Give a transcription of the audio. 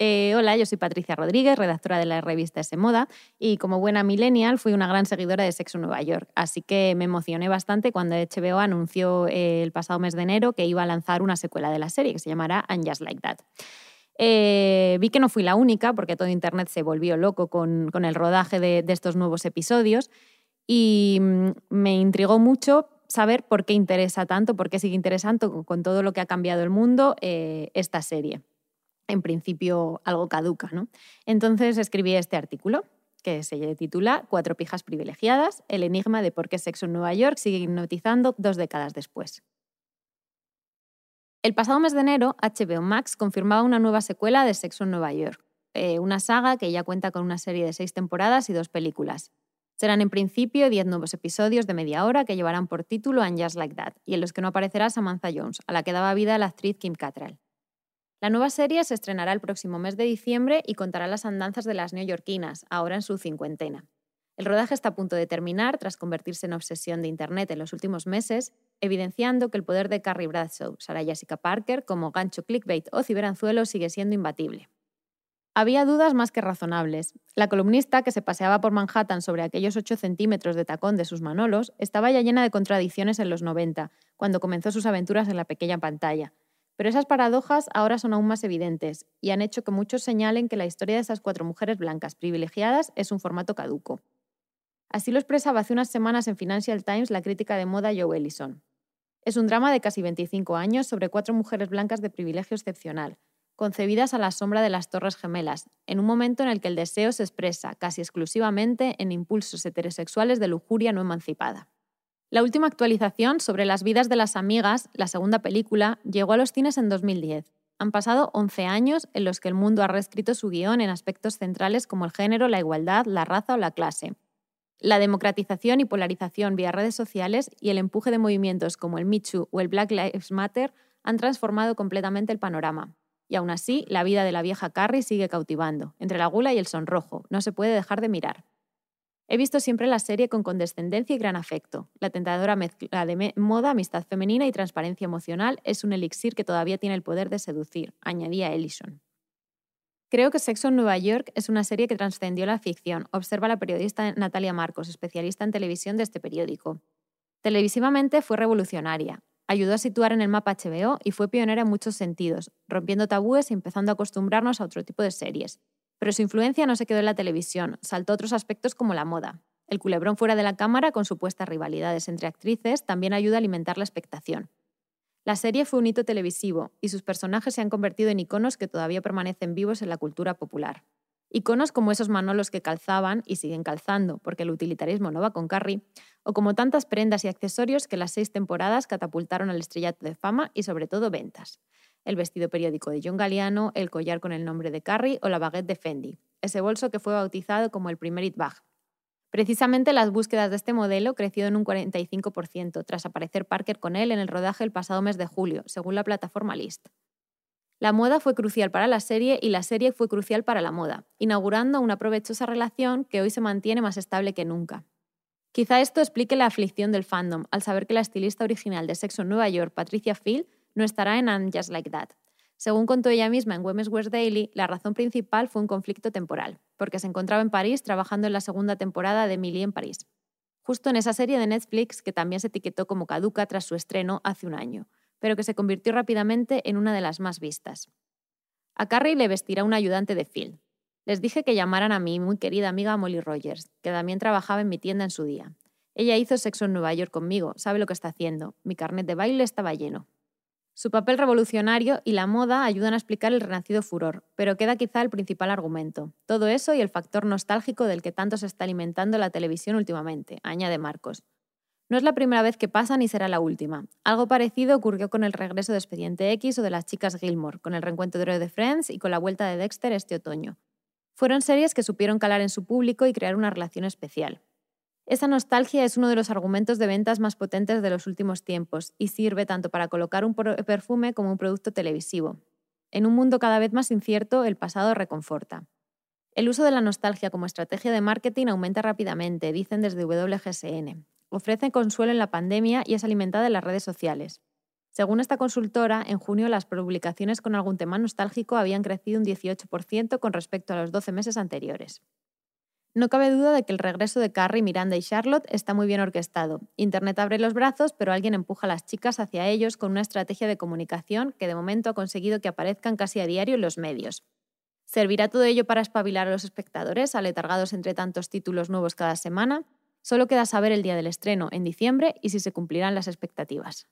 Eh, hola, yo soy Patricia Rodríguez, redactora de la revista S Moda, y como buena millennial fui una gran seguidora de Sexo Nueva York, así que me emocioné bastante cuando HBO anunció eh, el pasado mes de enero que iba a lanzar una secuela de la serie que se llamará And Just Like That. Eh, vi que no fui la única, porque todo Internet se volvió loco con, el rodaje de, estos nuevos episodios, y mm, me intrigó mucho saber por qué interesa tanto, por qué sigue interesando con todo lo que ha cambiado el mundo esta serie en principio algo caduca. ¿no? Entonces escribí este artículo que se titula Cuatro pijas privilegiadas, el enigma de por qué Sexo en Nueva York sigue hipnotizando dos décadas después. El pasado mes de enero, HBO Max confirmaba una nueva secuela de Sexo en Nueva York, eh, una saga que ya cuenta con una serie de seis temporadas y dos películas. Serán en principio diez nuevos episodios de media hora que llevarán por título And Just Like That, y en los que no aparecerá Samantha Jones, a la que daba vida la actriz Kim Cattrall. La nueva serie se estrenará el próximo mes de diciembre y contará las andanzas de las neoyorquinas, ahora en su cincuentena. El rodaje está a punto de terminar tras convertirse en obsesión de Internet en los últimos meses, evidenciando que el poder de Carrie Bradshaw, Sarah Jessica Parker, como gancho clickbait o ciberanzuelo sigue siendo imbatible. Había dudas más que razonables. La columnista, que se paseaba por Manhattan sobre aquellos 8 centímetros de tacón de sus manolos, estaba ya llena de contradicciones en los 90, cuando comenzó sus aventuras en la pequeña pantalla, pero esas paradojas ahora son aún más evidentes y han hecho que muchos señalen que la historia de esas cuatro mujeres blancas privilegiadas es un formato caduco. Así lo expresaba hace unas semanas en Financial Times la crítica de moda Joe Ellison. Es un drama de casi 25 años sobre cuatro mujeres blancas de privilegio excepcional, concebidas a la sombra de las Torres Gemelas, en un momento en el que el deseo se expresa casi exclusivamente en impulsos heterosexuales de lujuria no emancipada. La última actualización sobre las vidas de las amigas, la segunda película, llegó a los cines en 2010. Han pasado 11 años en los que el mundo ha reescrito su guion en aspectos centrales como el género, la igualdad, la raza o la clase. La democratización y polarización vía redes sociales y el empuje de movimientos como el Too o el Black Lives Matter han transformado completamente el panorama. Y aún así, la vida de la vieja Carrie sigue cautivando. Entre la gula y el sonrojo, no se puede dejar de mirar. He visto siempre la serie con condescendencia y gran afecto. La tentadora mezcla de moda, amistad femenina y transparencia emocional es un elixir que todavía tiene el poder de seducir, añadía Ellison. Creo que Sexo en Nueva York es una serie que trascendió la ficción, observa la periodista Natalia Marcos, especialista en televisión de este periódico. Televisivamente fue revolucionaria. Ayudó a situar en el mapa HBO y fue pionera en muchos sentidos, rompiendo tabúes y empezando a acostumbrarnos a otro tipo de series, pero su influencia no se quedó en la televisión, saltó otros aspectos como la moda. El culebrón fuera de la cámara, con supuestas rivalidades entre actrices, también ayuda a alimentar la expectación. La serie fue un hito televisivo y sus personajes se han convertido en iconos que todavía permanecen vivos en la cultura popular. Iconos como esos manolos que calzaban y siguen calzando, porque el utilitarismo no va con Carrie, o como tantas prendas y accesorios que las seis temporadas catapultaron al estrellato de fama y sobre todo ventas el vestido periódico de John Galliano, el collar con el nombre de Carrie o la baguette de Fendi, ese bolso que fue bautizado como el primer It Bag. Precisamente las búsquedas de este modelo crecieron un 45% tras aparecer Parker con él en el rodaje el pasado mes de julio, según la plataforma List. La moda fue crucial para la serie y la serie fue crucial para la moda, inaugurando una provechosa relación que hoy se mantiene más estable que nunca. Quizá esto explique la aflicción del fandom al saber que la estilista original de Sexo en Nueva York, Patricia Field, no estará en And Just Like That. Según contó ella misma en Women's Wear Daily, la razón principal fue un conflicto temporal, porque se encontraba en París trabajando en la segunda temporada de Emily en París. Justo en esa serie de Netflix que también se etiquetó como caduca tras su estreno hace un año, pero que se convirtió rápidamente en una de las más vistas. A Carrie le vestirá un ayudante de Phil. Les dije que llamaran a mi muy querida amiga Molly Rogers, que también trabajaba en mi tienda en su día. Ella hizo sexo en Nueva York conmigo, sabe lo que está haciendo. Mi carnet de baile estaba lleno. Su papel revolucionario y la moda ayudan a explicar el renacido furor, pero queda quizá el principal argumento. Todo eso y el factor nostálgico del que tanto se está alimentando la televisión últimamente, añade Marcos. No es la primera vez que pasa ni será la última. Algo parecido ocurrió con el regreso de Expediente X o de las chicas Gilmore, con el reencuentro de Friends y con la vuelta de Dexter este otoño. Fueron series que supieron calar en su público y crear una relación especial. Esa nostalgia es uno de los argumentos de ventas más potentes de los últimos tiempos y sirve tanto para colocar un perfume como un producto televisivo. En un mundo cada vez más incierto, el pasado reconforta. El uso de la nostalgia como estrategia de marketing aumenta rápidamente, dicen desde WGSN. Ofrece consuelo en la pandemia y es alimentada en las redes sociales. Según esta consultora, en junio las publicaciones con algún tema nostálgico habían crecido un 18% con respecto a los 12 meses anteriores. No cabe duda de que el regreso de Carrie, Miranda y Charlotte está muy bien orquestado. Internet abre los brazos, pero alguien empuja a las chicas hacia ellos con una estrategia de comunicación que de momento ha conseguido que aparezcan casi a diario en los medios. ¿Servirá todo ello para espabilar a los espectadores, aletargados entre tantos títulos nuevos cada semana? Solo queda saber el día del estreno, en diciembre, y si se cumplirán las expectativas.